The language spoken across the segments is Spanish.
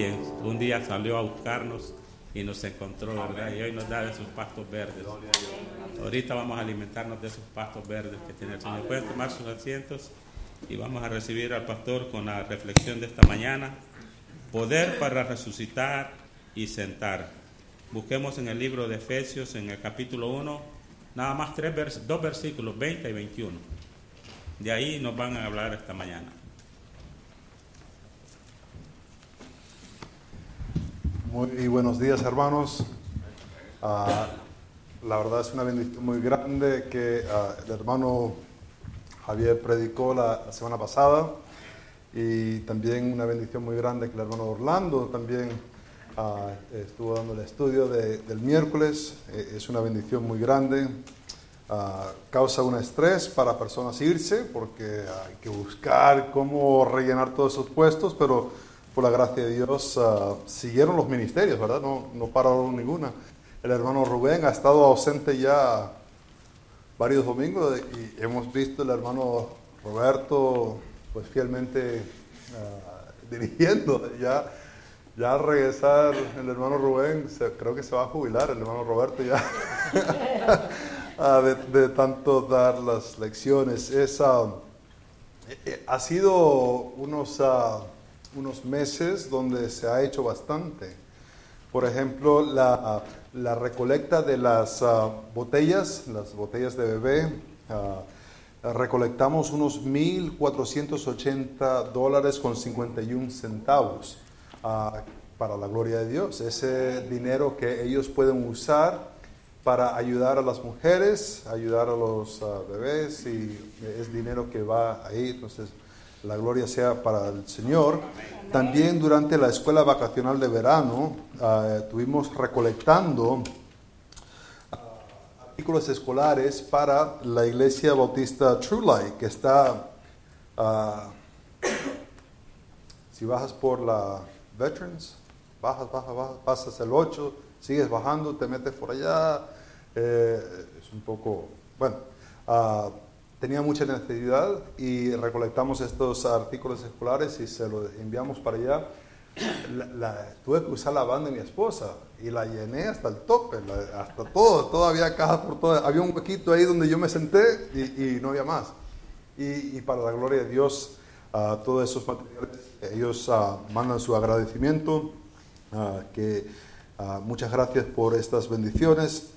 quien un día salió a buscarnos y nos encontró, ¿verdad? Y hoy nos da de sus pastos verdes. Ahorita vamos a alimentarnos de esos pastos verdes que tiene el Señor. Pueden tomar sus asientos y vamos a recibir al pastor con la reflexión de esta mañana. Poder para resucitar y sentar. Busquemos en el libro de Efesios, en el capítulo 1, nada más tres dos versículos, 20 y 21. De ahí nos van a hablar esta mañana. Muy buenos días, hermanos. Ah, la verdad es una bendición muy grande que ah, el hermano Javier predicó la, semana pasada y también una bendición muy grande que el hermano Orlando también ah, estuvo dando el estudio del miércoles. Eh, es una bendición muy grande. causa un estrés para personas irse porque hay que buscar cómo rellenar todos esos puestos, pero por la gracia de Dios, ah, siguieron los ministerios, ¿verdad? No, no pararon ninguna. El hermano Rubén ha estado ausente ya varios domingos y hemos visto el hermano Roberto pues fielmente ah, dirigiendo. Ya, ya al regresar el hermano Rubén, creo que se va a jubilar el hermano Roberto ya ah, de, tanto dar las lecciones. Es, eh, eh, ha sido unos unos meses donde se ha hecho bastante. Por ejemplo, la, recolecta de las ah, botellas, las botellas de bebé, ah, recolectamos unos 1.480 dólares con 51 centavos ah, para la gloria de Dios. Ese dinero que ellos pueden usar para ayudar a las mujeres, ayudar a los bebés y es dinero que va ahí. Entonces, la gloria sea para el Señor. También durante la escuela vacacional de verano uh, estuvimos recolectando ah, artículos escolares para la iglesia bautista True Light, que está, ah, si bajas por la Veterans, bajas, bajas, bajas, pasas el 8, sigues bajando, te metes por allá, eh, es un poco, bueno, tenía mucha necesidad y recolectamos estos artículos escolares y se los enviamos para allá. tuve que usar la banda de mi esposa y la llené hasta el tope, hasta todo, todavía cajas por todo. Había un huequito ahí donde yo me senté y, no había más. Y, para la gloria de Dios, todos esos materiales, ellos mandan su agradecimiento, que muchas gracias por estas bendiciones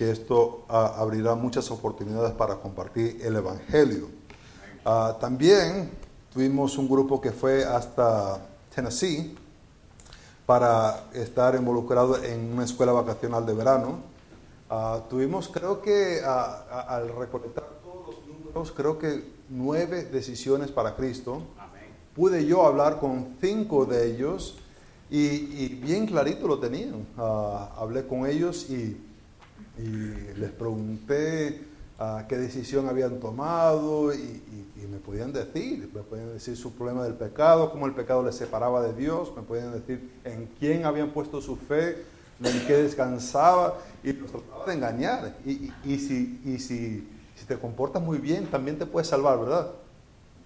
que esto ah, abrirá muchas oportunidades para compartir el Evangelio. Ah, también tuvimos un grupo que fue hasta Tennessee para estar involucrado en una escuela vacacional de verano. Ah, tuvimos, creo que al recolectar todos los números, creo que nueve decisiones para Cristo. Pude yo hablar con cinco de ellos y, y bien clarito lo tenían. hablé con ellos y y les pregunté a qué decisión habían tomado y, me podían decir, me podían decir su problema del pecado, cómo el pecado les separaba de Dios, me podían decir en quién habían puesto su fe, en qué descansaba y los trataba de engañar. Y, si, te comportas muy bien, también te puedes salvar, ¿verdad?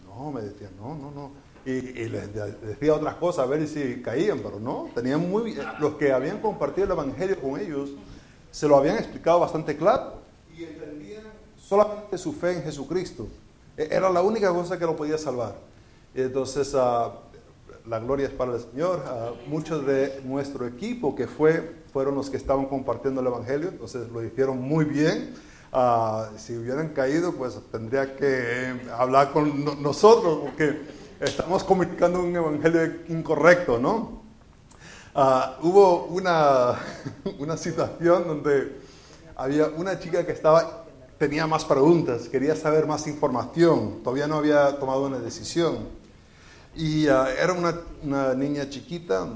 No, me decían, no, no, no. Y, les decía otras cosas a ver si caían, pero no, tenían muy los que habían compartido el Evangelio con ellos, se lo habían explicado bastante claro y entendían solamente su fe en Jesucristo. E, era la única cosa que lo podía salvar. Entonces, uh, la gloria es para el Señor. Uh, muchos de nuestro equipo que fue, fueron los que estaban compartiendo el Evangelio, entonces lo hicieron muy bien. Uh, si hubieran caído, pues tendría que hablar con nosotros, porque estamos comunicando un Evangelio incorrecto, ¿no? Ah, hubo una, una situación donde había una chica que estaba, tenía más preguntas, quería saber más información, todavía no había tomado una decisión. Y ah, era una, una, niña chiquita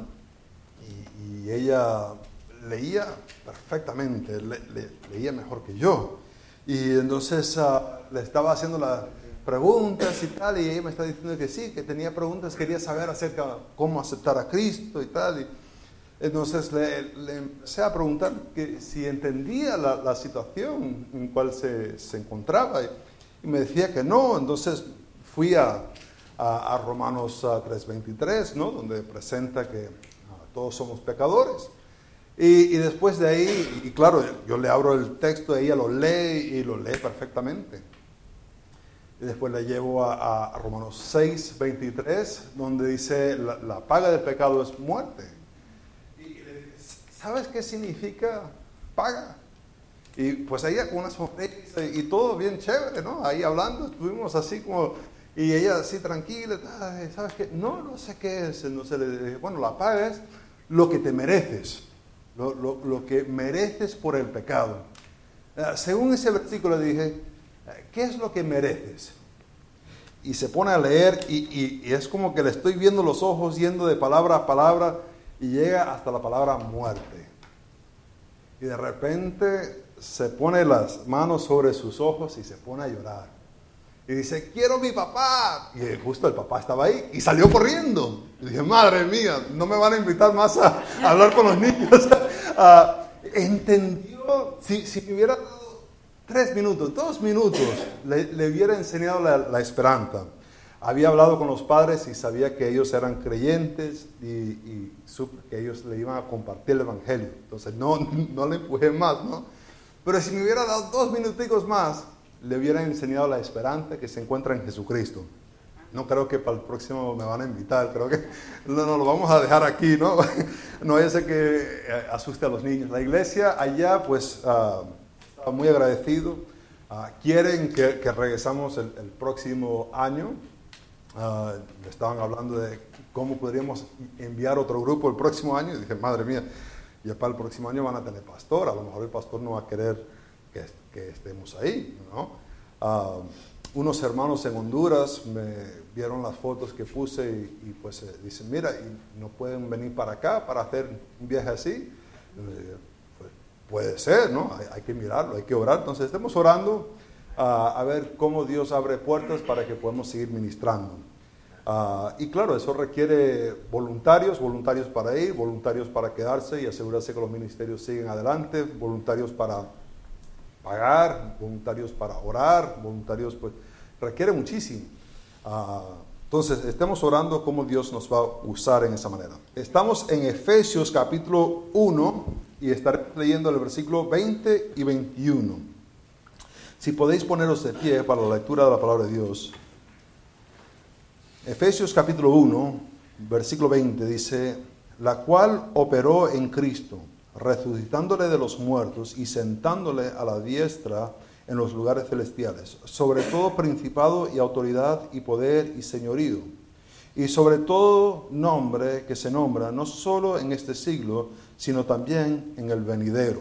y, ella leía perfectamente, leía mejor que yo. Y entonces ah, le estaba haciendo las preguntas y tal, y ella me está diciendo que sí, que tenía preguntas, quería saber acerca de cómo aceptar a Cristo y tal. Y, entonces le, empecé a preguntar que si entendía la, situación en cual se, encontraba y, me decía que no. Entonces fui a, a, Romanos 3.23, ¿no? donde presenta que todos somos pecadores. Y, después de ahí, y claro, yo le abro el texto, ella lo lee y lo lee perfectamente. Y después le llevo a, Romanos 6, 23, donde dice, la, paga del pecado es muerte. Y ¿sabes qué significa paga? Y pues ella con una sonrisa y todo bien chévere, ¿no? Ahí hablando, estuvimos así como, y ella así tranquila, ¿sabes qué? No, no sé qué es, no bueno, la paga es lo que te mereces lo, que mereces por el pecado. Eh, según ese versículo dije, eh, ¿qué es lo que mereces? Y se pone a leer y, es como que le estoy viendo los ojos yendo de palabra a palabra y llega hasta la palabra muerte. Y de repente se pone las manos sobre sus ojos y se pone a llorar. Y dice, quiero mi papá. Y justo el papá estaba ahí y salió corriendo. Y dije, madre mía, no me van a invitar más a, hablar con los niños. Ah, entendió, si, si me hubiera dado tres minutos, dos minutos, le, hubiera enseñado la, esperanza. Había hablado con los padres y sabía que ellos eran creyentes y, y que ellos le iban a compartir el Evangelio. Entonces no, no le empujé más, ¿no? Pero si me hubiera dado dos minuticos más, le hubiera enseñado la esperanza que se encuentra en Jesucristo. No creo que para el próximo me van a invitar, creo que no, no lo vamos a dejar aquí, ¿no? No es que eh, asuste a los niños. La iglesia allá, pues, uh, muy agradecido. Ah, quieren que, que regresamos el, próximo año. Uh, estaban hablando de cómo podríamos enviar otro grupo el próximo año. Y dije, madre mía, ya para el próximo año van a tener pastor. A lo mejor el pastor no va a querer que, que estemos ahí, ¿no? Uh, unos hermanos en Honduras me vieron las fotos que puse y, pues eh, dicen, mira, y no pueden venir para acá para hacer un viaje así. Pues, puede ser, ¿no? Hay, que mirarlo, hay que orar. Entonces estemos orando a ver cómo Dios abre puertas para que podamos seguir ministrando. Ah, y claro, eso requiere voluntarios, voluntarios para ir, voluntarios para quedarse y asegurarse que los ministerios siguen adelante, voluntarios para pagar, voluntarios para orar, voluntarios, pues requiere muchísimo. Ah, entonces, estemos orando cómo Dios nos va a usar en esa manera. Estamos en Efesios capítulo 1 y estaré leyendo el versículo 20 y 21. Si podéis poneros de pie para la lectura de la palabra de Dios. Efesios capítulo 1, versículo 20 dice, la cual operó en Cristo resucitándole de los muertos y sentándole a la diestra en los lugares celestiales, sobre todo principado y autoridad y poder y señorío, y sobre todo nombre que se nombra no solo en este siglo, sino también en el venidero.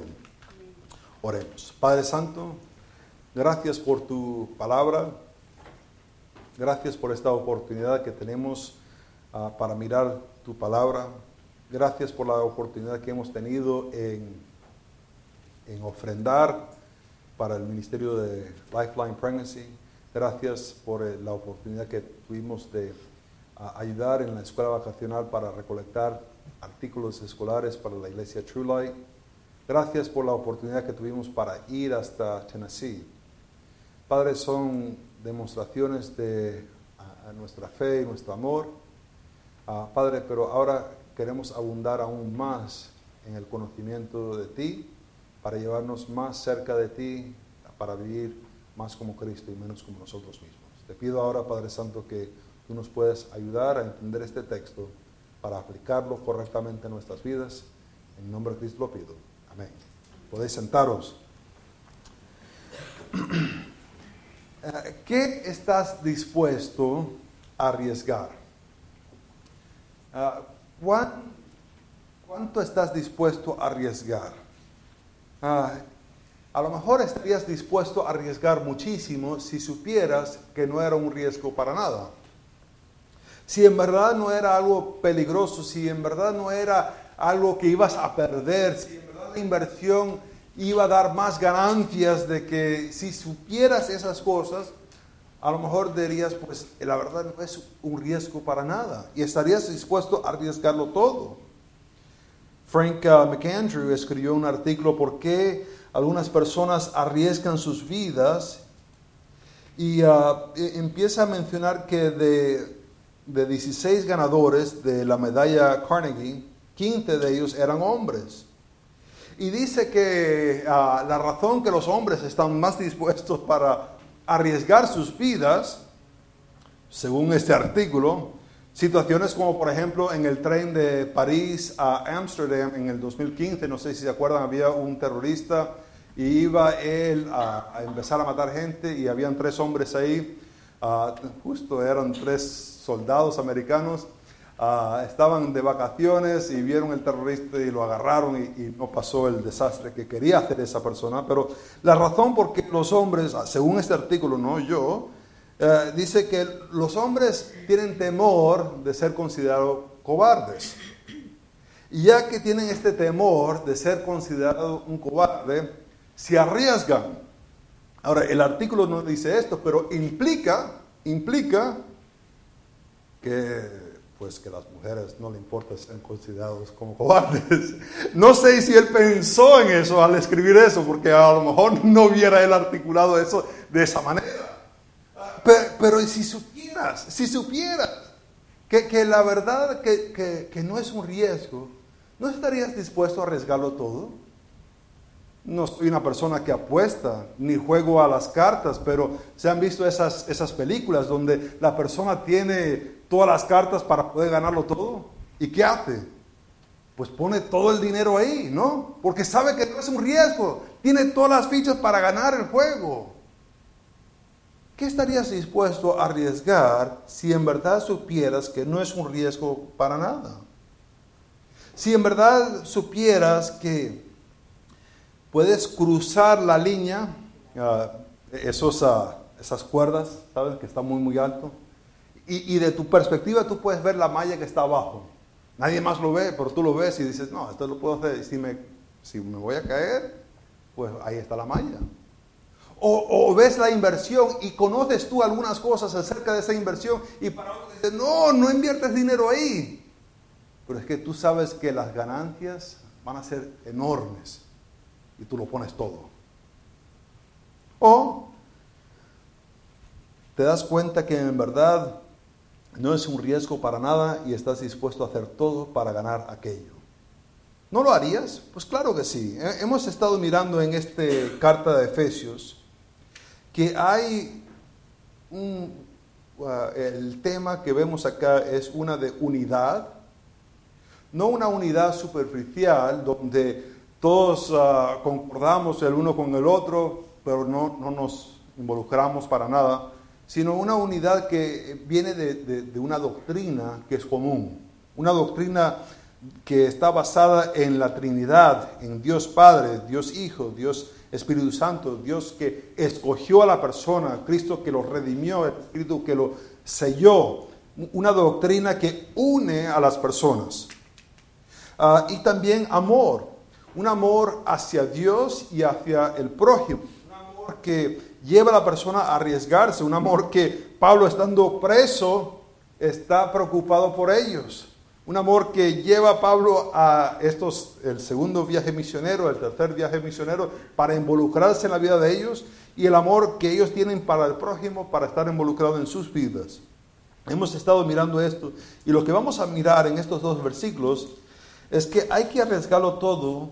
Oremos. Padre Santo, gracias por tu palabra, gracias por esta oportunidad que tenemos ah, para mirar tu palabra, Gracias por la oportunidad que hemos tenido en, en ofrendar para el Ministerio de Lifeline Pregnancy. Gracias por eh, la oportunidad que tuvimos de ayudar en la escuela vacacional para recolectar artículos escolares para la iglesia True Light. Gracias por la oportunidad que tuvimos para ir hasta Tennessee. Padre, son demostraciones de nuestra fe y nuestro amor. Ah, padre, pero ahora queremos abundar aún más en el conocimiento de ti, para llevarnos más cerca de ti, para vivir más como Cristo y menos como nosotros mismos. Te pido ahora, Padre Santo, que tú nos puedas ayudar a entender este texto para aplicarlo correctamente en nuestras vidas. En nombre de Cristo lo pido. Amén. Podéis sentaros. ¿Qué estás dispuesto a arriesgar? Ah, ¿Cuánto estás dispuesto a arriesgar? Ah, a lo mejor estarías dispuesto a arriesgar muchísimo si supieras que no era un riesgo para nada. Si en verdad no era algo peligroso, si en verdad no era algo que ibas a perder, si en verdad la inversión iba a dar más ganancias de que si supieras esas cosas, a lo mejor dirías, pues la verdad no es un riesgo para nada y estarías dispuesto a arriesgarlo todo. Frank uh, McAndrew escribió un artículo por qué algunas personas arriesgan sus vidas y uh, e, empieza a mencionar que de, de 16 ganadores de la medalla Carnegie, 15 de ellos eran hombres. Y dice que ah, la razón que los hombres están más dispuestos para arriesgar sus vidas, según este artículo, situaciones como por ejemplo en el tren de París a Ámsterdam en el 2015, no sé si se acuerdan, había un terrorista y iba él a, empezar a matar gente y habían tres hombres ahí, ah, justo eran tres soldados americanos Ah, estaban de vacaciones y vieron el terrorista y lo agarraron y, no pasó el desastre que quería hacer esa persona. Pero la razón por qué los hombres, ah, según este artículo, no yo, eh, dice que los hombres tienen temor de ser considerados cobardes. Y ya que tienen este temor de ser considerado un cobarde, se arriesgan. Ahora, el artículo no dice esto, pero implica, implica que pues que las mujeres no le importa ser considerados como cobardes. No sé si él pensó en eso al escribir eso, porque a lo mejor no hubiera él articulado eso de esa manera. Pero, si supieras, si supieras que, la verdad que, que no es un riesgo, ¿no estarías dispuesto a arriesgarlo todo? no soy una persona que apuesta ni juego a las cartas, pero se han visto esas, esas películas donde la persona tiene todas las cartas para poder ganarlo todo. ¿Y qué hace? Pues pone todo el dinero ahí, ¿no? Porque sabe que no es un riesgo. Tiene todas las fichas para ganar el juego. ¿Qué estarías dispuesto a arriesgar si en verdad supieras que no es un riesgo para nada? Si en verdad supieras que puedes cruzar la línea, uh, esos, ah, esas cuerdas, ¿sabes? Que está muy, muy alto y, de tu perspectiva tú puedes ver la malla que está abajo. Nadie más lo ve, pero tú lo ves y dices, no, esto lo puedo hacer. Si me, si me voy a caer, pues ahí está la malla. O, ves la inversión y conoces tú algunas cosas acerca de esa inversión y para otros dices, no, no inviertes dinero ahí. Pero es que tú sabes que las ganancias van a ser enormes y tú lo pones todo. O te das cuenta que en verdad no es un riesgo para nada y estás dispuesto a hacer todo para ganar aquello. ¿No lo harías? Pues claro que sí. Hemos estado mirando en esta carta de Efesios que hay un, uh, el tema que vemos acá es una de unidad, no una unidad superficial donde todos uh, concordamos el uno con el otro, pero no, no nos involucramos para nada, sino una unidad que viene de, una doctrina que es común, una doctrina que está basada en la Trinidad, en Dios Padre, Dios Hijo, Dios Espíritu Santo, Dios que escogió a la persona, Cristo que lo redimió, el Espíritu que lo selló, una doctrina que une a las personas. Ah, y también amor, un amor hacia Dios y hacia el prójimo, un amor que lleva a la persona a arriesgarse, un amor que Pablo estando preso está preocupado por ellos. Un amor que lleva a Pablo a estos, el segundo viaje misionero, el tercer viaje misionero, para involucrarse en la vida de ellos y el amor que ellos tienen para el prójimo, para estar involucrado en sus vidas. Hemos estado mirando esto y lo que vamos a mirar en estos dos versículos es que hay que arriesgarlo todo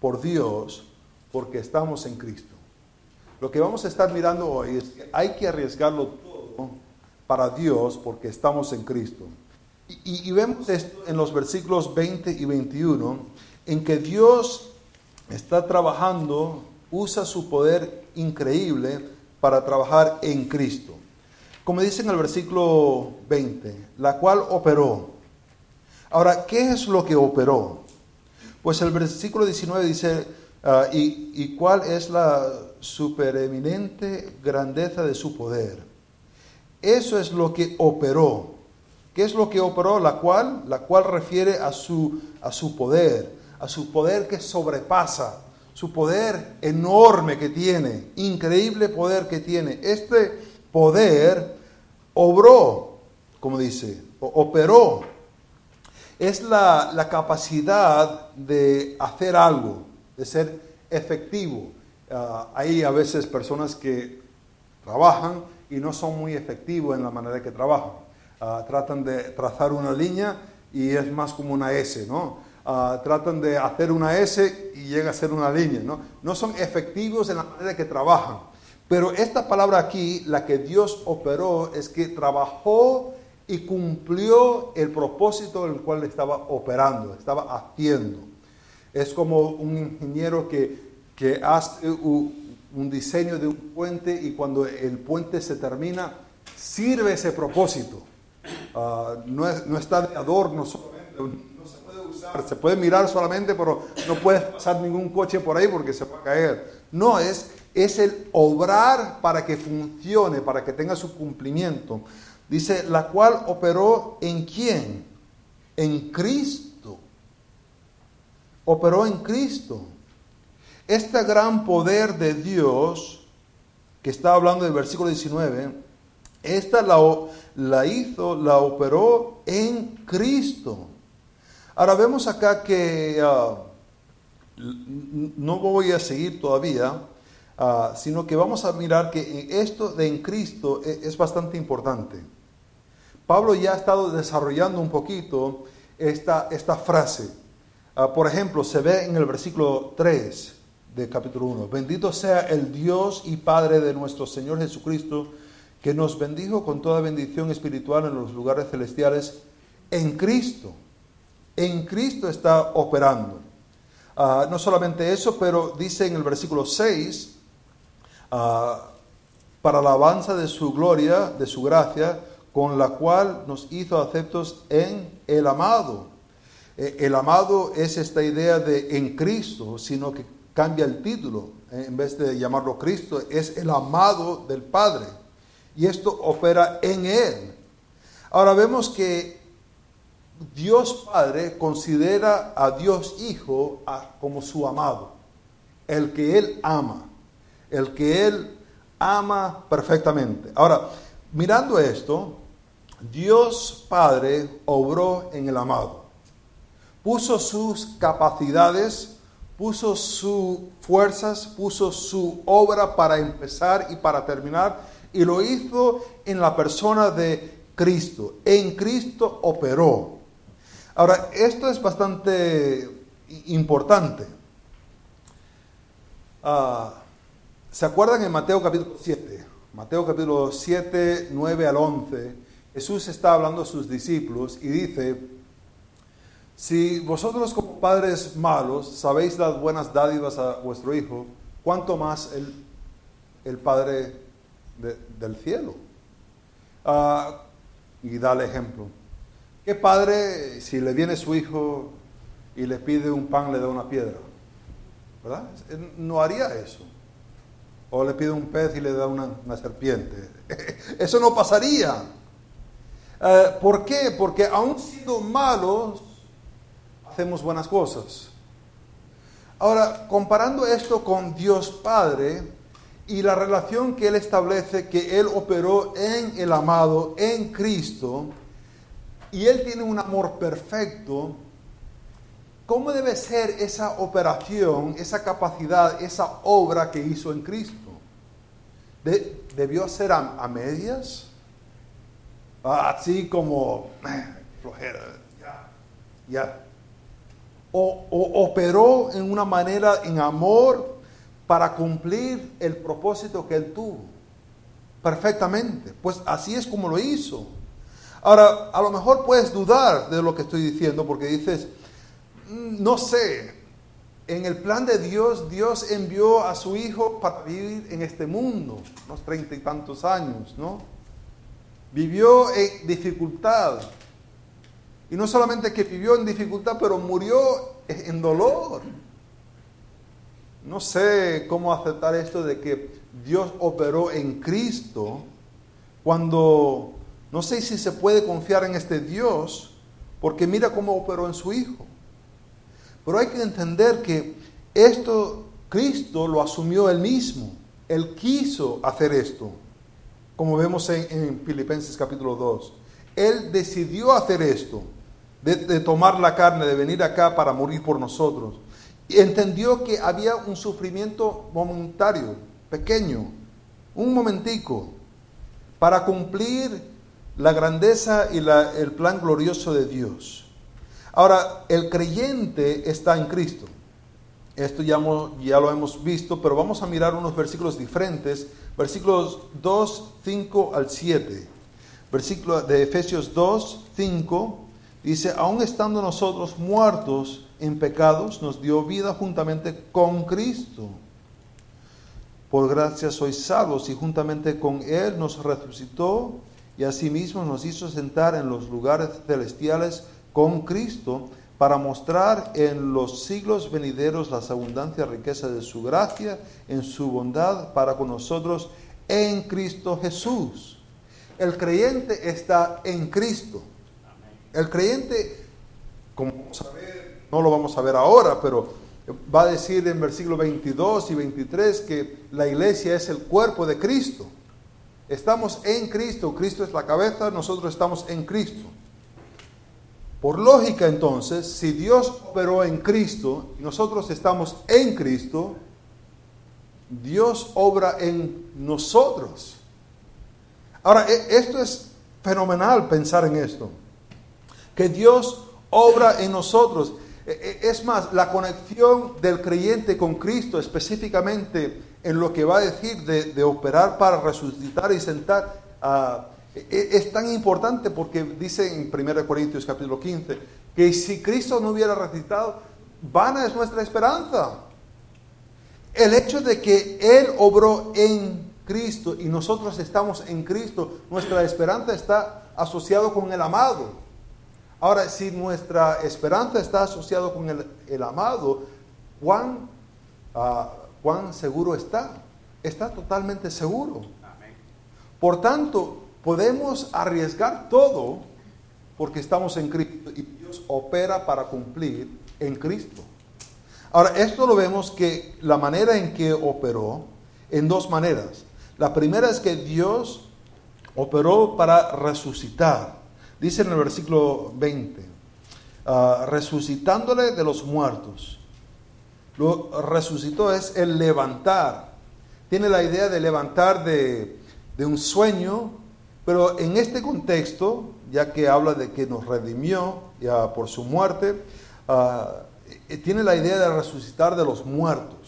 por Dios porque estamos en Cristo. Lo que vamos a estar mirando hoy es que hay que arriesgarlo todo para Dios porque estamos en Cristo. Y, vemos esto en los versículos 20 y 21, en que Dios está trabajando, usa su poder increíble para trabajar en Cristo. Como dice en el versículo 20, la cual operó. Ahora, ¿qué es lo que operó? Pues el versículo 19 dice, ah, y, ¿y cuál es la supereminente grandeza de su poder. Eso es lo que operó. ¿Qué es lo que operó? La cual, la cual refiere a su, a su poder, a su poder que sobrepasa, su poder enorme que tiene, increíble poder que tiene. Este poder obró, como dice, operó. Es la, la capacidad de hacer algo, de ser efectivo Ah, hay a veces personas que trabajan y no son muy efectivos en la manera que trabajan. Ah, tratan de trazar una línea y es más como una S, ¿no? ah, tratan de hacer una S y llega a ser una línea. ¿no? no son efectivos en la manera que trabajan. Pero esta palabra aquí, la que Dios operó, es que trabajó y cumplió el propósito del cual estaba operando, estaba haciendo. Es como un ingeniero que, que hace un diseño de un puente y cuando el puente se termina, sirve ese propósito. Ah, no, no, está de adorno solamente, no se puede usar, se puede mirar solamente, pero no puedes pasar ningún coche por ahí porque se va a caer. No, es, es el obrar para que funcione, para que tenga su cumplimiento. Dice, la cual operó en quién? En Cristo. Operó en Cristo. Este gran poder de Dios, que está hablando del versículo 19, esta la, hizo, la operó en Cristo. Ahora vemos acá que ah, no voy a seguir todavía, ah, sino que vamos a mirar que esto de en Cristo e, es, bastante importante. Pablo ya ha estado desarrollando un poquito esta, esta frase. Ah, por ejemplo, se ve en el versículo 3 de capítulo 1. Bendito sea el Dios y Padre de nuestro Señor Jesucristo, que nos bendijo con toda bendición espiritual en los lugares celestiales en Cristo. En Cristo está operando. Ah, no solamente eso, pero dice en el versículo 6, ah, para la alabanza de su gloria, de su gracia, con la cual nos hizo aceptos en el amado. Eh, el amado es esta idea de en Cristo, sino que cambia el título, eh, en vez de llamarlo Cristo, es el amado del Padre. Y esto opera en Él. Ahora vemos que Dios Padre considera a Dios Hijo como su amado, el que Él ama, el que Él ama perfectamente. Ahora, mirando esto, Dios Padre obró en el amado, puso sus capacidades, puso sus fuerzas, puso su obra para empezar y para terminar, y lo hizo en la persona de Cristo. En Cristo operó. Ahora, esto es bastante importante. Ah, ¿Se acuerdan en Mateo capítulo 7? Mateo capítulo 7, 9 al 11. Jesús está hablando a sus discípulos y dice, si vosotros como padres malos sabéis dar buenas dádivas a vuestro hijo, ¿cuánto más el, el Padre del cielo? Uh, y da el ejemplo. ¿Qué padre, si le viene su hijo y le pide un pan, le da una piedra? ¿Verdad? No haría eso. O le pide un pez y le da una, una serpiente. Eso no pasaría. Uh, ¿Por qué? Porque aun siendo malos, hacemos buenas cosas. Ahora, comparando esto con Dios Padre y la relación que Él establece, que Él operó en el amado, en Cristo, y Él tiene un amor perfecto, ¿cómo debe ser esa operación, esa capacidad, esa obra que hizo en Cristo? ¿Debió ser a, medias? Así como eh, flojera, ya, ya o, operó en una manera en amor para cumplir el propósito que él tuvo. Perfectamente. Pues así es como lo hizo. Ahora, a lo mejor puedes dudar de lo que estoy diciendo porque dices, mm, no sé, en el plan de Dios, Dios envió a su hijo para vivir en este mundo, unos treinta y tantos años, ¿no? Vivió en dificultad, y no solamente que vivió en dificultad, pero murió en dolor. No sé cómo aceptar esto de que Dios operó en Cristo cuando no sé si se puede confiar en este Dios, porque mira cómo operó en su Hijo. Pero hay que entender que esto Cristo lo asumió él mismo. Él quiso hacer esto, como vemos en, en Filipenses capítulo 2. Él decidió hacer esto de, tomar la carne, de venir acá para morir por nosotros. Y entendió que había un sufrimiento momentario, pequeño, un momentico, para cumplir la grandeza y el plan glorioso de Dios. Ahora, el creyente está en Cristo. Esto ya, ya, lo hemos visto, pero vamos a mirar unos versículos diferentes. Versículos 2, 5 al 7. Versículo de Efesios 2, 5 dice, aun estando nosotros muertos en pecados, nos dio vida juntamente con Cristo. Por gracia sois salvos y juntamente con Él nos resucitó y asimismo nos hizo sentar en los lugares celestiales con Cristo para mostrar en los siglos venideros las abundancias riquezas de su gracia, en su bondad para con nosotros en Cristo Jesús. El creyente está en Cristo. El creyente, como vamos a ver, no lo vamos a ver ahora, pero va a decir en versículo 22 y 23 que la iglesia es el cuerpo de Cristo. Estamos en Cristo, Cristo es la cabeza, nosotros estamos en Cristo. Por lógica entonces, si Dios operó en Cristo nosotros estamos en Cristo, Dios obra en nosotros. Ahora, e, esto es fenomenal pensar en esto, que Dios obra en nosotros. E, e, es más, la conexión del creyente con Cristo, específicamente en lo que va a decir de, operar para resucitar y sentar, a e, e, es tan importante porque dice en 1 Corintios capítulo 15 que si Cristo no hubiera resucitado, vana es nuestra esperanza. El hecho de que Él obró en Cristo y nosotros estamos en Cristo, nuestra esperanza está asociado con el amado. Ahora, si nuestra esperanza está asociada con el, amado, ¿cuán, uh, ¿cuán seguro está? Está totalmente seguro. Por tanto, Podemos arriesgar todo porque estamos en Cristo y Dios opera para cumplir en Cristo. Ahora, esto lo vemos que la manera en que operó, en dos maneras. La primera es que Dios operó para resucitar. Dice en el versículo 20, ah, resucitándole de los muertos. Lo resucitó es el levantar. Tiene la idea de levantar de, de un sueño pero en este contexto, ya que habla de que nos redimió ya por su muerte, ah, eh, tiene la idea de resucitar de los muertos.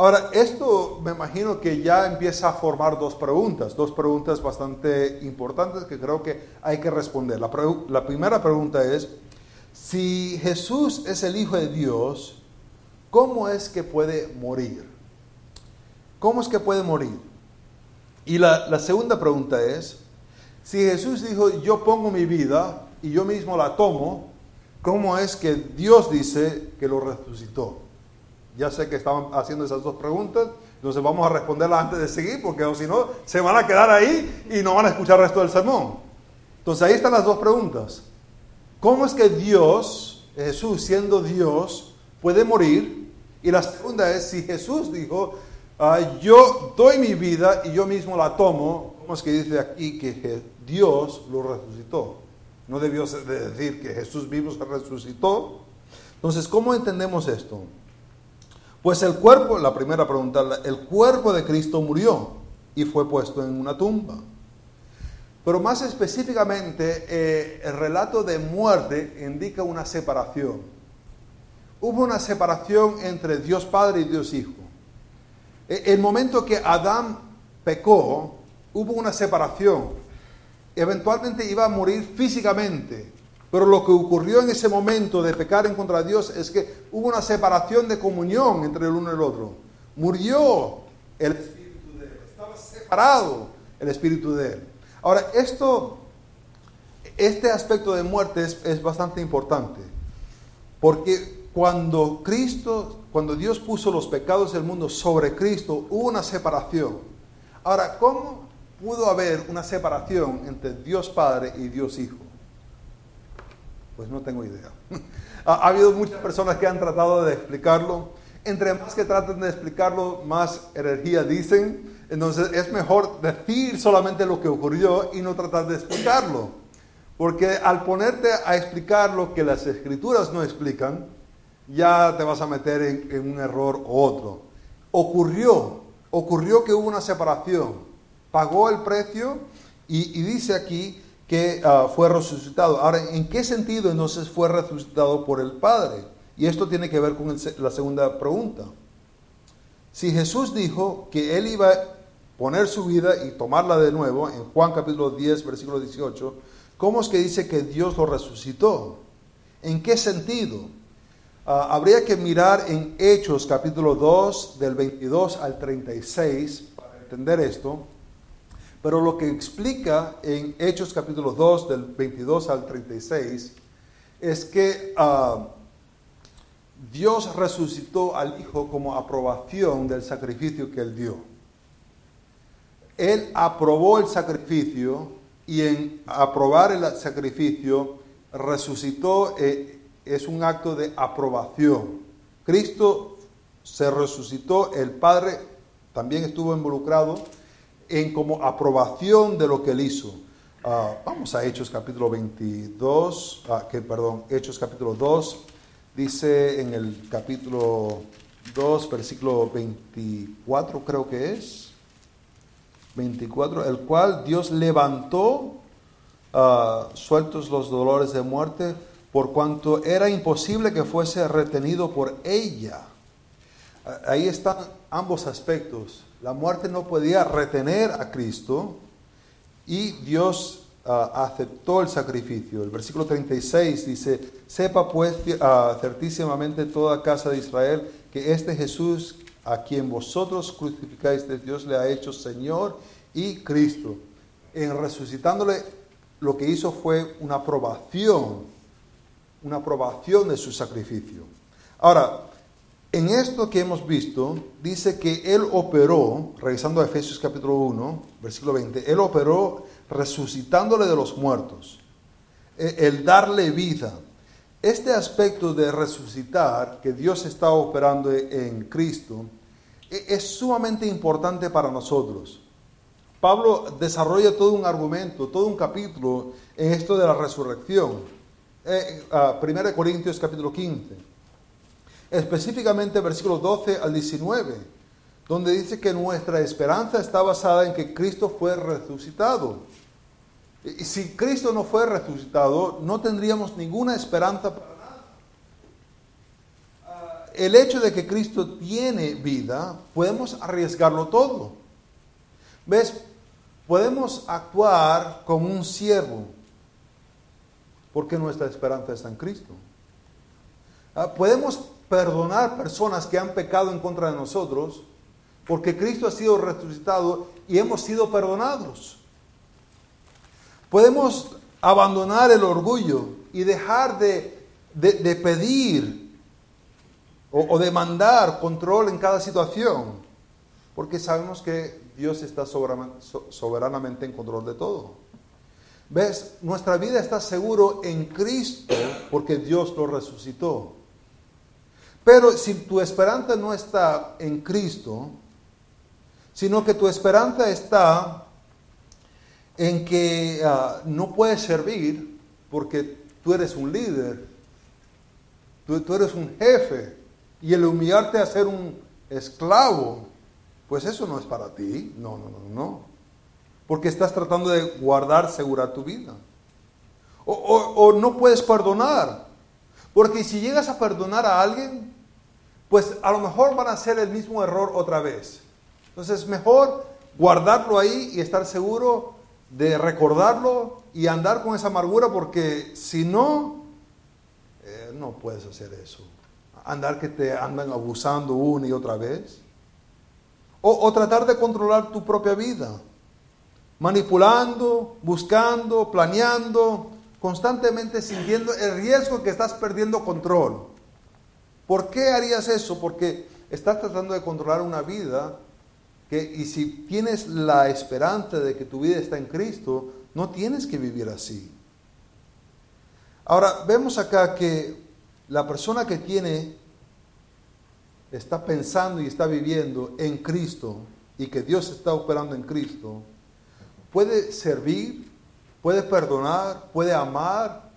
Ahora, esto me imagino que ya empieza a formar dos preguntas, dos preguntas bastante importantes que creo que hay que responder. La, primera pregunta es, si Jesús es el Hijo de Dios, ¿cómo es que puede morir? ¿Cómo es que puede morir? Y la, segunda pregunta es, si Jesús dijo, yo pongo mi vida y yo mismo la tomo, ¿cómo es que Dios dice que lo resucitó? Ya sé que estaban haciendo esas dos preguntas, entonces vamos a responderlas antes de seguir, porque si no, se van a quedar ahí y no van a escuchar el resto del sermón. Entonces ahí están las dos preguntas. ¿Cómo es que Dios, Jesús siendo Dios, puede morir? Y la segunda es, si Jesús dijo, Ah, yo doy mi vida y yo mismo la tomo, ¿cómo es que dice aquí que Dios lo resucitó? No debió decir que Jesús mismo se resucitó. Entonces, ¿cómo entendemos esto? Pues el cuerpo, la primera pregunta, el cuerpo de Cristo murió y fue puesto en una tumba. Pero más específicamente, eh, el relato de muerte indica una separación. Hubo una separación entre Dios Padre y Dios Hijo. E, el momento que Adán pecó, hubo una separación. Eventualmente iba a morir físicamente. Pero lo que ocurrió en ese momento de pecar en contra de Dios es que hubo una separación de comunión entre el uno y el otro. Murió el espíritu de él. Estaba separado el espíritu de él. Ahora, esto, este aspecto de muerte es, es bastante importante. Porque cuando Cristo cuando Dios puso los pecados del mundo sobre Cristo, hubo una separación. Ahora, ¿cómo pudo haber una separación entre Dios Padre y Dios Hijo? Pues no tengo idea. ha, habido muchas personas que han tratado de explicarlo. Entre más que traten de explicarlo, más energía dicen. Entonces es mejor decir solamente lo que ocurrió y no tratar de explicarlo. Porque al ponerte a explicar lo que las escrituras no explican, ya te vas a meter en, un error u otro. Ocurrió, ocurrió que hubo una separación, pagó el precio y, dice aquí que ah, fue resucitado. Ahora, ¿en qué sentido entonces fue resucitado por el Padre? Y esto tiene que ver con la segunda pregunta. Si Jesús dijo que Él iba a poner su vida y tomarla de nuevo, en Juan capítulo 10, versículo 18, ¿cómo es que dice que Dios lo resucitó? ¿En qué sentido? Ah, habría que mirar en Hechos capítulo 2, del 22 al 36, para entender esto. Pero lo que explica en Hechos capítulo 2 del 22 al 36 es que ah, Dios resucitó al Hijo como aprobación del sacrificio que Él dio. Él aprobó el sacrificio y en aprobar el sacrificio resucitó, eh, es un acto de aprobación. Cristo se resucitó, el Padre también estuvo involucrado en como aprobación de lo que él hizo. Ah, vamos a Hechos capítulo 22, ah, que, perdón, Hechos capítulo 2, dice en el capítulo 2, versículo 24 creo que es, 24, el cual Dios levantó uh, sueltos los dolores de muerte, por cuanto era imposible que fuese retenido por ella. Ahí están ambos aspectos. La muerte no podía retener a Cristo y Dios ah, aceptó el sacrificio. El versículo 36 dice, sepa pues uh, certísimamente toda casa de Israel que este Jesús a quien vosotros crucificáis, Dios le ha hecho Señor y Cristo. En resucitándole, lo que hizo fue una aprobación, una aprobación de su sacrificio. Ahora, en esto que hemos visto, dice que Él operó, regresando a Efesios capítulo 1, versículo 20, Él operó resucitándole de los muertos, e, el darle vida. Este aspecto de resucitar que Dios está operando en Cristo e, es sumamente importante para nosotros. Pablo desarrolla todo un argumento, todo un capítulo en esto de la resurrección. Eh, 1 Corintios capítulo 15 específicamente versículo 12 al 19, donde dice que nuestra esperanza está basada en que Cristo fue resucitado. Y si Cristo no fue resucitado, no tendríamos ninguna esperanza para nada. Ah, el hecho de que Cristo tiene vida, podemos arriesgarlo todo. ¿Ves? Podemos actuar como un siervo, porque nuestra esperanza está en Cristo. Ah, podemos perdonar personas que han pecado en contra de nosotros, porque Cristo ha sido resucitado y hemos sido perdonados. Podemos abandonar el orgullo y dejar de, pedir o, o demandar control en cada situación, porque sabemos que Dios está soberanamente en control de todo. ¿Ves? Nuestra vida está seguro en Cristo porque Dios lo resucitó. Pero si tu esperanza no está en Cristo, sino que tu esperanza está en que ah, no puedes servir porque tú eres un líder, tú, tú eres un jefe, y el humillarte a ser un esclavo, pues eso no es para ti. No, no, no, no. Porque estás tratando de guardar segura tu vida. O, o, no puedes perdonar. Porque si llegas a perdonar a alguien, pues a lo mejor van a hacer el mismo error otra vez. Entonces, mejor guardarlo ahí y estar seguro de recordarlo y andar con esa amargura porque si no, eh, no puedes hacer eso. Andar que te andan abusando una y otra vez. O, o tratar de controlar tu propia vida. Manipulando, buscando, planeando, constantemente sintiendo el riesgo que estás perdiendo control. ¿Por qué harías eso? Porque estás tratando de controlar una vida que, y si tienes la esperanza de que tu vida está en Cristo, no tienes que vivir así. Ahora, vemos acá que la persona que tiene, está pensando y está viviendo en Cristo y que Dios está operando en Cristo, puede servir, puede perdonar, puede amar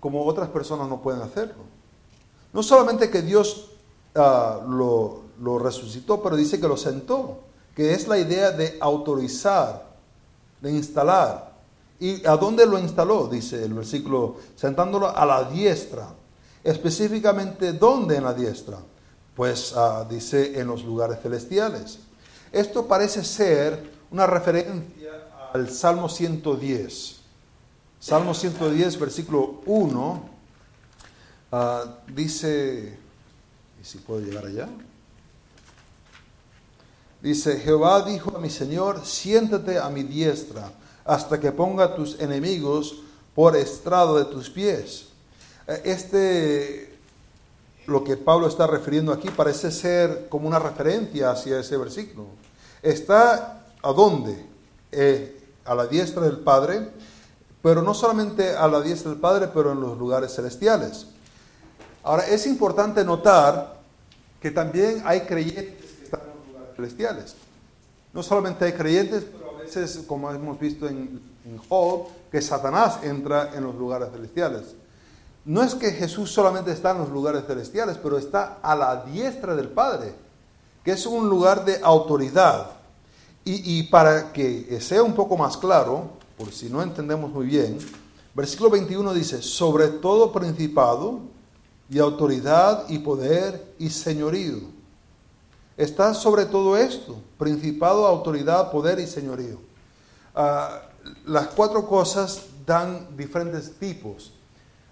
como otras personas no pueden hacerlo. No solamente que Dios ah, lo, resucitó, pero dice que lo sentó, que es la idea de autorizar, de instalar. ¿Y a dónde lo instaló? Dice el versículo, sentándolo a la diestra. Específicamente, ¿dónde en la diestra? Pues ah, dice en los lugares celestiales. Esto parece ser una referencia al Salmo 110. Salmo 110, versículo 1, ah, dice, ¿y si puedo llegar allá? Dice, Jehová dijo a mi Señor, siéntate a mi diestra hasta que ponga tus enemigos por estrado de tus pies. Eh, este, lo que Pablo está refiriendo aquí parece ser como una referencia hacia ese versículo. Está a dónde? Eh, a la diestra del Padre, pero no solamente a la diestra del Padre, pero en los lugares celestiales. Ahora, es importante notar que también hay creyentes que están en los lugares celestiales. No solamente hay creyentes, pero a veces, como hemos visto en, en Job, que Satanás entra en los lugares celestiales. No es que Jesús solamente está en los lugares celestiales, pero está a la diestra del Padre, que es un lugar de autoridad. Y, para que sea un poco más claro, por si no entendemos muy bien, versículo 21 dice, sobre todo principado y autoridad y poder y señorío. Está sobre todo esto, principado, autoridad, poder y señorío. Ah, las cuatro cosas dan diferentes tipos.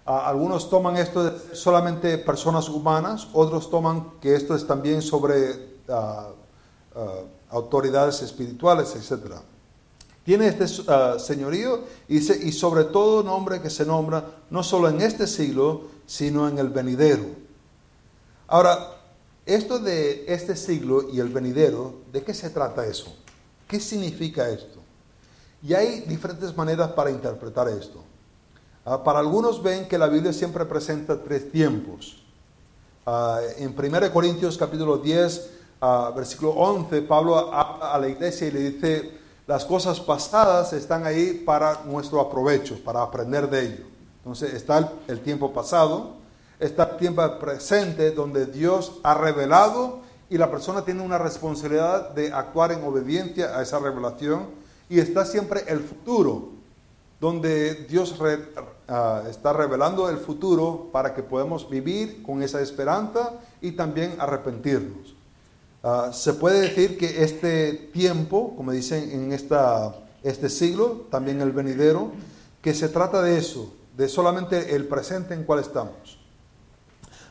Ah, algunos toman esto de solamente personas humanas, otros toman que esto es también sobre ah, autoridades espirituales, etc. Tiene este uh, señorío y, y sobre todo nombre que se nombra no solo en este siglo, sino en el venidero. Ahora, esto de este siglo y el venidero, ¿de qué se trata eso? ¿Qué significa esto? Y hay diferentes maneras para interpretar esto. Uh, para algunos ven que la Biblia siempre presenta tres tiempos. Uh, en 1 Corintios capítulo 10 versículo 11, Pablo habla a la iglesia y le dice, las cosas pasadas están ahí para nuestro aprovecho, para aprender de ello. Entonces está el, tiempo pasado, está el tiempo presente donde Dios ha revelado y la persona tiene una responsabilidad de actuar en obediencia a esa revelación y está siempre el futuro, donde Dios ah, está revelando el futuro para que podamos vivir con esa esperanza y también arrepentirnos. Ah, se puede decir que este tiempo, como dicen en esta, este siglo, también el venidero, que se trata de eso, de solamente el presente en cual estamos.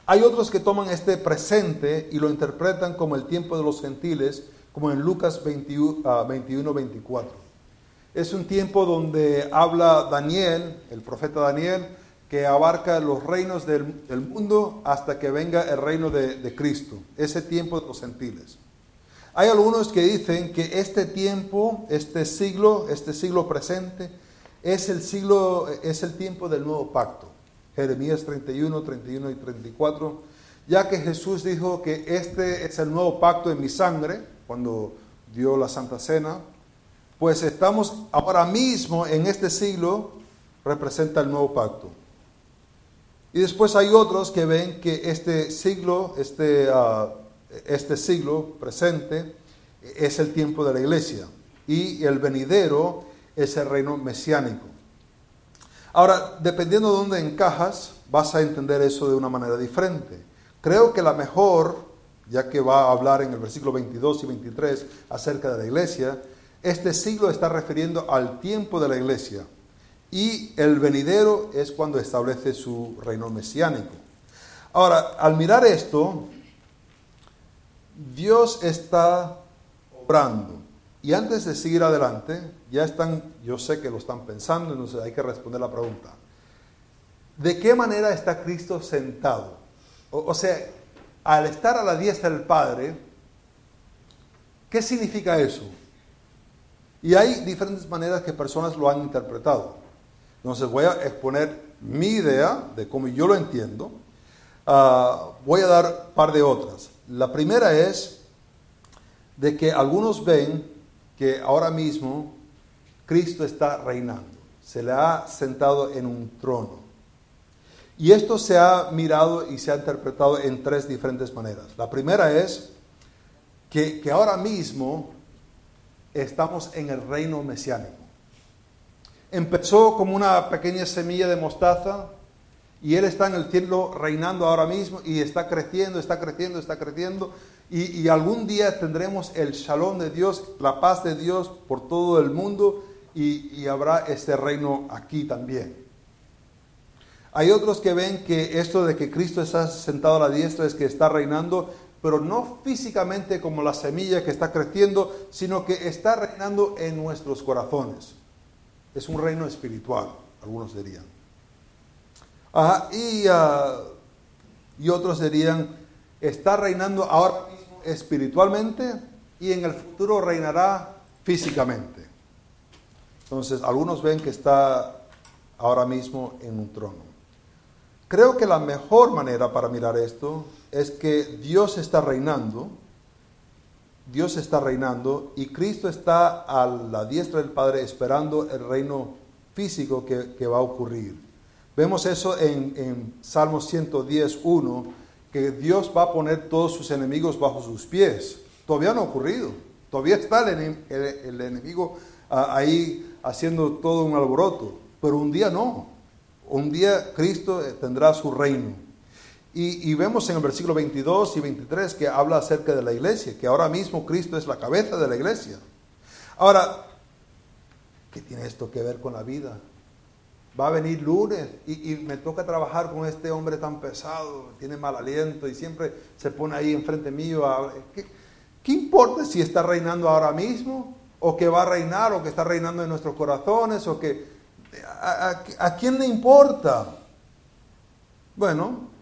Hay otros que toman este presente y lo interpretan como el tiempo de los gentiles, como en Lucas 21, 21 24. Es un tiempo donde habla Daniel, el profeta Daniel, que abarca los reinos del, mundo hasta que venga el reino de, Cristo, ese tiempo de los gentiles. Hay algunos que dicen que este tiempo, este siglo, este siglo presente, es el siglo, es el tiempo del nuevo pacto. Jeremías 31, 31 y 34, ya que Jesús dijo que este es el nuevo pacto en mi sangre, cuando dio la Santa Cena, pues estamos ahora mismo en este siglo, representa el nuevo pacto. Y después hay otros que ven que este siglo, este, ah, este siglo presente, es el tiempo de la iglesia y el venidero es el reino mesiánico. Ahora, dependiendo de dónde encajas, vas a entender eso de una manera diferente. Creo que la mejor, ya que va a hablar en el versículo 22 y 23 acerca de la iglesia, este siglo está refiriendo al tiempo de la iglesia, y el venidero es cuando establece su reino mesiánico. Ahora, al mirar esto, Dios está obrando. Y antes de seguir adelante, ya están, yo sé que lo están pensando, entonces hay que responder la pregunta. ¿De qué manera está Cristo sentado? O, o sea, al estar a la diestra del Padre, ¿qué significa eso? Y hay diferentes maneras que personas lo han interpretado. Entonces voy a exponer mi idea de cómo yo lo entiendo. Ah, voy a dar un par de otras. La primera es de que algunos ven que ahora mismo Cristo está reinando. Se le ha sentado en un trono. Y esto se ha mirado y se ha interpretado en tres diferentes maneras. La primera es que, que ahora mismo estamos en el reino mesiánico. Empezó como una pequeña semilla de mostaza y Él está en el cielo reinando ahora mismo y está creciendo, está creciendo, está creciendo. Y, algún día tendremos el shalom de Dios, la paz de Dios por todo el mundo y, y habrá este reino aquí también. Hay otros que ven que esto de que Cristo está sentado a la diestra es que está reinando, pero no físicamente como la semilla que está creciendo, sino que está reinando en nuestros corazones. Es un reino espiritual, algunos dirían. y, ah, y otros dirían, está reinando ahora mismo espiritualmente y en el futuro reinará físicamente. Entonces, algunos ven que está ahora mismo en un trono. Creo que la mejor manera para mirar esto es que Dios está reinando, Dios está reinando y Cristo está a la diestra del Padre esperando el reino físico que, va a ocurrir. Vemos eso en, en Salmos 110, 1, que Dios va a poner todos sus enemigos bajo sus pies. Todavía no ha ocurrido, todavía está el, enemigo ah, ahí haciendo todo un alboroto, pero un día no. Un día Cristo tendrá su reino. Y, vemos en el versículo 22 y 23 que habla acerca de la iglesia, que ahora mismo Cristo es la cabeza de la iglesia. Ahora, ¿qué tiene esto que ver con la vida? Va a venir lunes y, me toca trabajar con este hombre tan pesado, tiene mal aliento y siempre se pone ahí enfrente mío. ¿qué, ¿Qué importa si está reinando ahora mismo? ¿O que va a reinar? ¿O que está reinando en nuestros corazones? ¿O que... ¿A, a quién le importa? Bueno,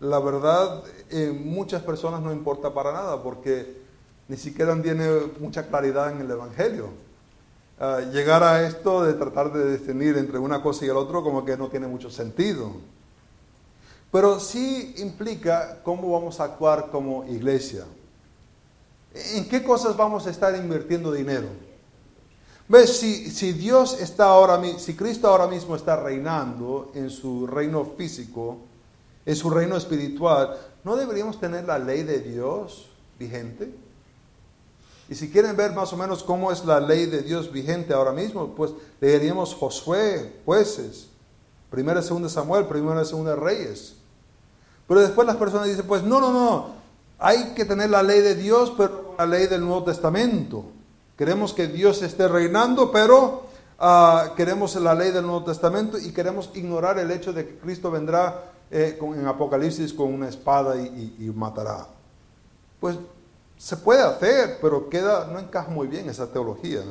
la verdad en muchas personas no importa para nada porque ni siquiera tiene mucha claridad en el Evangelio. Ah, llegar a esto de tratar de discernir entre una cosa y el otro como que no tiene mucho sentido. Pero sí implica cómo vamos a actuar como iglesia. ¿En qué cosas vamos a estar invirtiendo dinero? ¿Ves? Si, si Dios está ahora, si Cristo ahora mismo está reinando en su reino físico, en su reino espiritual, ¿no deberíamos tener la ley de Dios vigente? Y si quieren ver más o menos cómo es la ley de Dios vigente ahora mismo, pues leeríamos Josué, jueces, primera y segunda Samuel, primera y segunda Reyes. Pero después las personas dicen, pues no, no, no, hay que tener la ley de Dios, pero la ley del Nuevo Testamento. Queremos que Dios esté reinando, pero ah, queremos la ley del Nuevo Testamento y queremos ignorar el hecho de que Cristo vendrá eh, en Apocalipsis con una espada y, matará. Pues se puede hacer, pero queda, no encaja muy bien esa teología.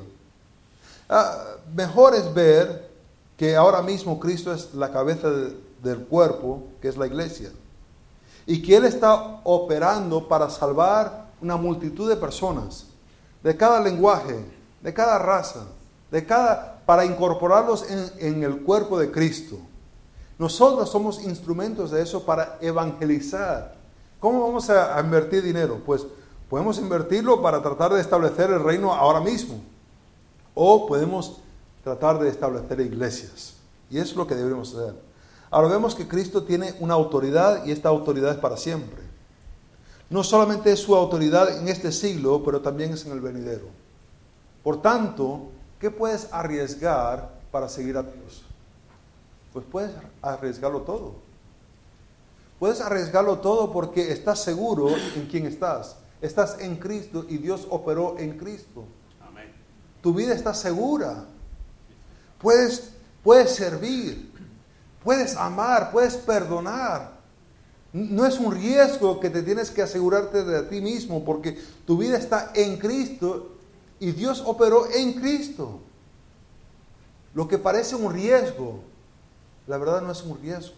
Ah, mejor es ver que ahora mismo Cristo es la cabeza del cuerpo, que es la iglesia, y que Él está operando para salvar una multitud de personas, de cada lenguaje, de cada raza, de cada, para incorporarlos en el cuerpo de Cristo. Nosotros somos instrumentos de eso para evangelizar. ¿Cómo vamos a, invertir dinero? Pues podemos invertirlo para tratar de establecer el reino ahora mismo. O podemos tratar de establecer iglesias. Y eso es lo que deberíamos hacer. Ahora vemos que Cristo tiene una autoridad y esta autoridad es para siempre. No solamente es su autoridad en este siglo, pero también es en el venidero. Por tanto, ¿qué puedes arriesgar para seguir a Dios? Pues puedes arriesgarlo todo. Puedes arriesgarlo todo porque estás seguro en quién estás. Estás en Cristo y Dios operó en Cristo. Tu vida está segura. Puedes, puedes servir, puedes amar, puedes perdonar. No es un riesgo que te tienes que asegurarte de ti mismo porque tu vida está en Cristo y Dios operó en Cristo. Lo que parece un riesgo la verdad no es un riesgo,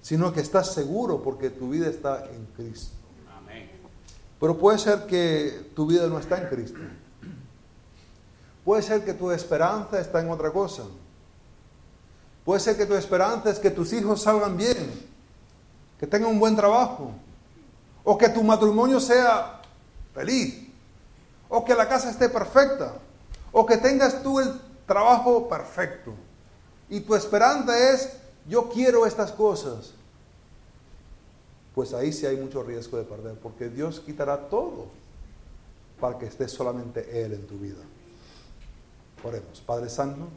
sino que estás seguro porque tu vida está en Cristo. Pero puede ser que tu vida no está en Cristo. Puede ser que tu esperanza está en otra cosa. Puede ser que tu esperanza es que tus hijos salgan bien, que tengan un buen trabajo, o que tu matrimonio sea feliz, o que la casa esté perfecta, o que tengas tú el trabajo perfecto y tu esperanza es, yo quiero estas cosas, pues ahí sí hay mucho riesgo de perder, porque Dios quitará todo para que esté solamente Él en tu vida. Oremos. Padre Santo,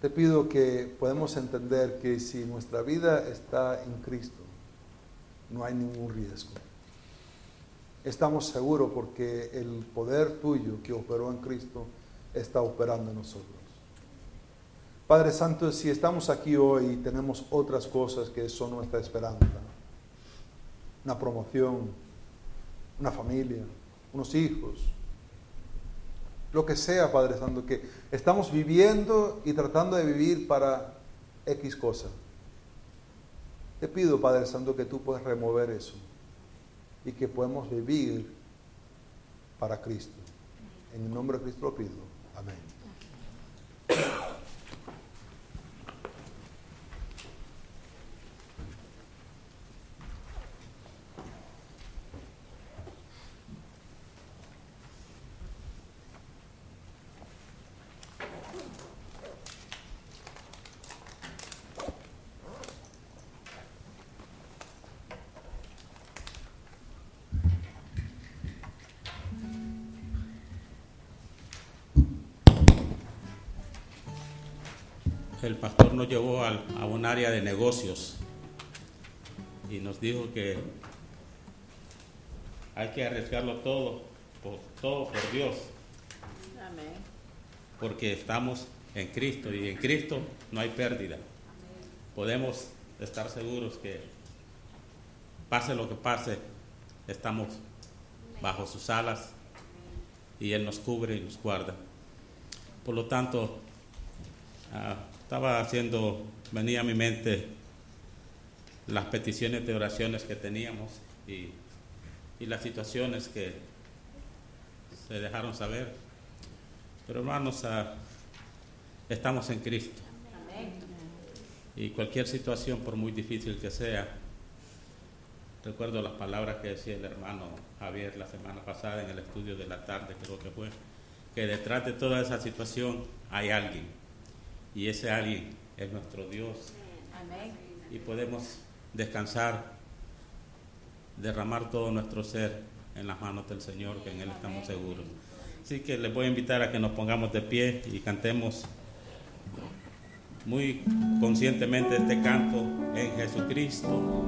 te pido que podamos entender que si nuestra vida está en Cristo, no hay ningún riesgo. Estamos seguros porque el poder tuyo que operó en Cristo está operando en nosotros. Padre Santo, si estamos aquí hoy y tenemos otras cosas que son nuestra esperanza, una promoción, una familia, unos hijos, lo que sea, Padre Santo, que estamos viviendo y tratando de vivir para X cosa. Te pido, Padre Santo, que tú puedas remover eso y que podamos vivir para Cristo. En el nombre de Cristo lo pido. Amén. El pastor nos llevó a, un área de negocios y nos dijo que hay que arriesgarlo todo, por, todo por Dios, Amén. porque estamos en Cristo y en Cristo no hay pérdida. Podemos estar seguros que pase lo que pase, estamos bajo sus alas y Él nos cubre y nos guarda. Por lo tanto, ah, estaba haciendo, venía a mi mente las peticiones de oraciones que teníamos y, y las situaciones que se dejaron saber. Pero hermanos, ah, estamos en Cristo. Y cualquier situación, por muy difícil que sea, recuerdo las palabras que decía el hermano Javier la semana pasada en el estudio de la tarde, creo que fue, que detrás de toda esa situación hay alguien y ese alguien es nuestro Dios Amén. y podemos descansar, derramar todo nuestro ser en las manos del Señor, que en Él estamos seguros. Así que les voy a invitar a que nos pongamos de pie y cantemos muy conscientemente este canto en Jesucristo.